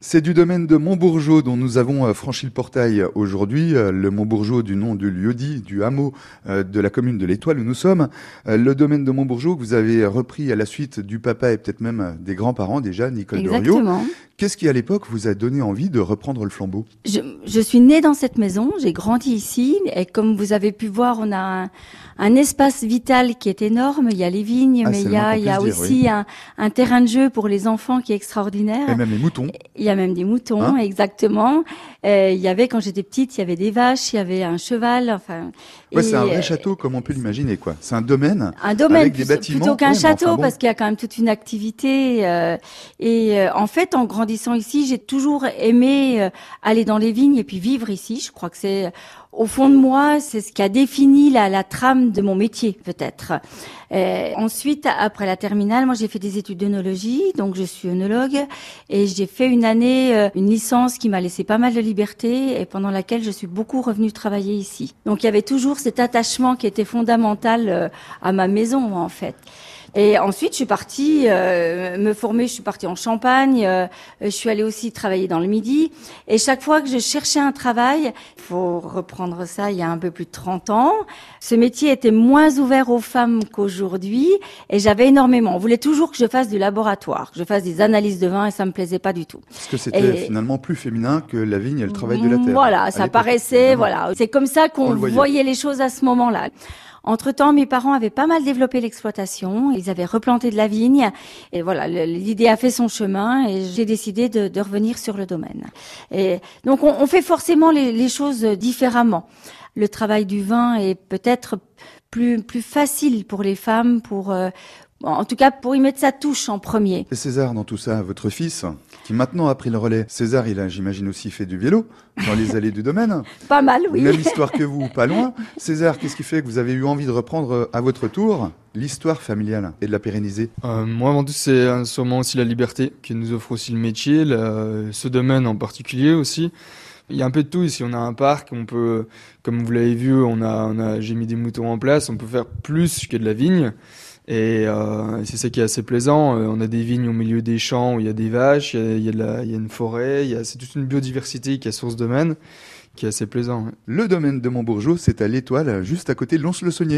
C'est du domaine de Montbourgeot dont nous avons euh, franchi le portail aujourd'hui, euh, le Montbourgeot du nom du lieu-dit, du hameau euh, de la commune de l'Étoile où nous sommes. Le domaine de Montbourgeot que vous avez repris à la suite du papa et peut-être même des grands-parents déjà, Nicole Exactement. Qu'est-ce qui à l'époque vous a donné envie de reprendre le flambeau? Je, je, suis née dans cette maison, j'ai grandi ici et comme vous avez pu voir, on a un, un espace vital qui est énorme. Il y a les vignes, ah, mais il y a, il y a aussi un, un, terrain de jeu pour les enfants qui est extraordinaire. Et même les moutons. Il y a même des moutons, hein? exactement. Euh, il y avait quand j'étais petite, il y avait des vaches, il y avait un cheval. Enfin. Ouais, c'est un vrai château comme on peut l'imaginer, quoi. C'est un domaine. Un domaine avec des bâtiments. plutôt qu'un château parce qu'il y a quand même toute une activité. Euh, et euh, en fait, en grandissant ici, j'ai toujours aimé euh, aller dans les vignes et puis vivre ici. Je crois que c'est au fond de moi, c'est ce qui a défini la, la trame de mon métier, peut-être. Euh, ensuite, après la terminale, moi j'ai fait des études d'œnologie, donc je suis œnologue, et j'ai fait une année, euh, une licence qui m'a laissé pas mal de liberté et pendant laquelle je suis beaucoup revenue travailler ici. Donc il y avait toujours cet attachement qui était fondamental euh, à ma maison, en fait. Et ensuite, je suis partie euh, me former. Je suis partie en Champagne. Euh, je suis allée aussi travailler dans le Midi. Et chaque fois que je cherchais un travail, il faut reprendre ça il y a un peu plus de 30 ans, ce métier était moins ouvert aux femmes qu'aujourd'hui. Et j'avais énormément. On voulait toujours que je fasse du laboratoire, que je fasse des analyses de vin, et ça me plaisait pas du tout. Parce que c'était finalement plus féminin que la vigne et le travail de la terre. Voilà, ça paraissait. Voilà, c'est comme ça qu'on voyait les choses à ce moment-là. Entre-temps, mes parents avaient pas mal développé l'exploitation. Ils avaient replanté de la vigne. Et voilà, l'idée a fait son chemin et j'ai décidé de, revenir sur le domaine. Et donc, on, fait forcément les, les, choses différemment. Le travail du vin est peut-être plus, plus facile pour les femmes, pour, euh, en tout cas, pour y mettre sa touche en premier. Et César, dans tout ça, votre fils, qui maintenant a pris le relais. César, il a, j'imagine, aussi fait du vélo dans les allées du domaine. Pas mal, oui. Même histoire que vous, pas loin. César, qu'est-ce qui fait que vous avez eu envie de reprendre euh, à votre tour l'histoire familiale et de la pérenniser? Euh, Moi, avant tout, c'est sûrement aussi la liberté qui nous offre aussi le métier, le, ce domaine en particulier aussi. Il y a un peu de tout ici. On a un parc, on peut, comme vous l'avez vu, on a, on a, j'ai mis des moutons en place. On peut faire plus que de la vigne. Et euh, c'est ça qui est assez plaisant. Euh, on a des vignes au milieu des champs où il y a des vaches, il y a, il y a, une forêt, c'est toute une biodiversité qui est source domaine, qui est assez plaisant. Le domaine de Montbourgeot, c'est à l'Étoile, juste à côté de Lons-le-Saunier.